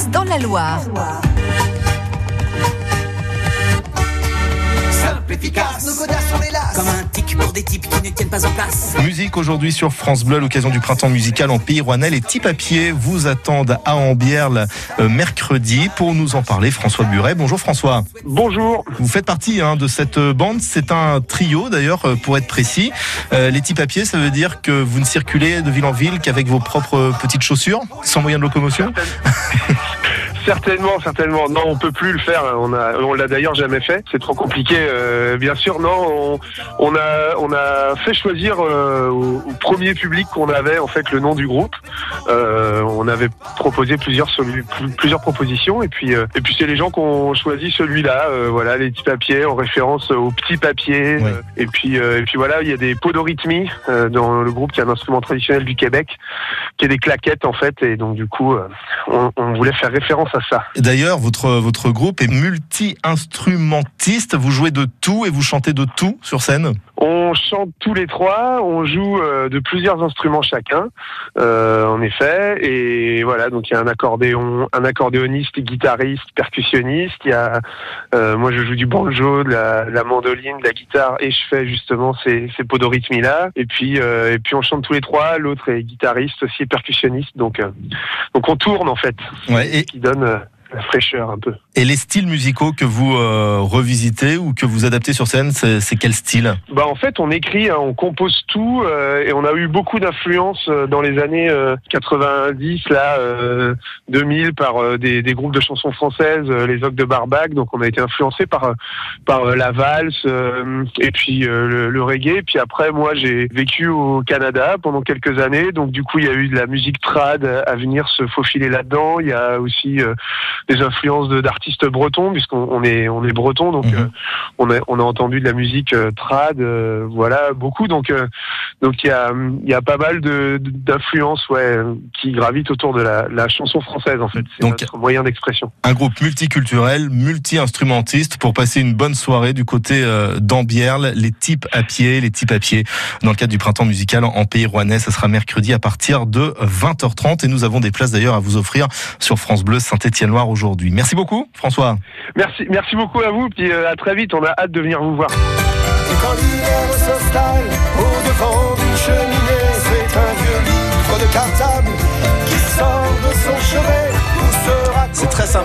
passe dans la Loire. efficace. Comme un tic pour des types qui ne tiennent pas en place. Musique aujourd'hui sur France Bleu à l'occasion du printemps musical en Pays Rouennais. Les petits papiers vous attendent à Ambierle euh, mercredi. Pour nous en parler, François Buret. Bonjour François. Bonjour. Vous faites partie hein, de cette bande. C'est un trio d'ailleurs, euh, pour être précis. Euh, les petits papiers, ça veut dire que vous ne circulez de ville en ville qu'avec vos propres petites chaussures, sans moyen de locomotion? Certainement, certainement. Non, on peut plus le faire. On a, on l'a d'ailleurs jamais fait. C'est trop compliqué. Euh, bien sûr, non. On, a, on a fait choisir euh, au, premier public qu'on avait en fait le nom du groupe. Euh, on avait proposé plusieurs plusieurs propositions et puis et puis c'est les gens qui ont choisi celui-là. voilà, les petits papiers en référence aux petits papiers. et puis et puis voilà, il y a des podorythmies dans le groupe qui est un instrument traditionnel du Québec, qui est des claquettes en fait. Et donc du coup, on, on voulait faire référence à ça. D'ailleurs, votre, votre groupe est multi-instrumentiste. Vous jouez de tout et vous chantez de tout sur scène? On chante tous les trois. On joue euh, de plusieurs instruments chacun, euh, en effet. Et voilà, donc il y a un accordéon, un accordéoniste, guitariste, percussionniste. Il y a, euh, moi, je joue du banjo, de la, mandoline, de la guitare, et je fais justement ces, ces podorhythmies là. Et puis, et puis on chante tous les trois. L'autre est guitariste aussi, percussionniste. Donc, donc on tourne en fait. Ouais, et... qui donne la fraîcheur un peu. Et les styles musicaux que vous euh, revisitez ou que vous adaptez sur scène, c'est quel style? Bah en fait, on écrit, hein, on compose tout euh, et on a eu beaucoup d'influence euh, dans les années 90, là, 2000 par des, des, groupes de chansons françaises, les Ocs de Barbac. Donc on a été influencé par par la valse et puis le, le, reggae. Puis après, moi, j'ai vécu au Canada pendant quelques années. Donc du coup, il y a eu de la musique trad à venir se faufiler là-dedans. Il y a aussi des influences d'artistes bretons, puisqu'on est on est breton, donc mhm. euh, on a on a entendu de la musique euh, trad, euh, voilà beaucoup. Donc donc il y a il y a pas mal d'influences ouais qui gravitent autour de la, la chanson française en fait. C'est notre moyen d'expression. Un groupe multiculturel, multi-instrumentiste pour passer une bonne soirée du côté d'Ambierle, les types à pied, les types à pied dans le cadre du printemps musical en Pays Rouennais. Ça sera mercredi à partir de 20h30 et nous avons des places d'ailleurs à vous offrir sur France Bleu Saint-Étienne-Loire aujourd'hui. Merci beaucoup, François. Merci, merci beaucoup à vous, puis euh, à très vite. On a hâte de venir vous voir.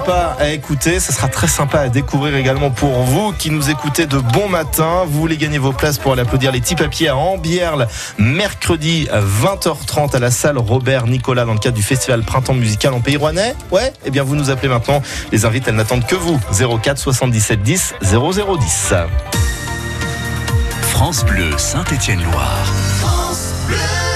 Sympa à écouter, ça sera très sympa à découvrir également pour vous qui nous écoutez de bon matin. Vous voulez gagner vos places pour aller applaudir les petits papiers à Ambierle mercredi à 20h30 à la salle Robert Nicolas dans le cadre du festival Printemps musical en Pays Rouennais Ouais Eh bien vous nous appelez maintenant. Les invites elles n'attendent que vous. 04 77 10 0010. France Bleu Saint-Étienne Loire. France Bleu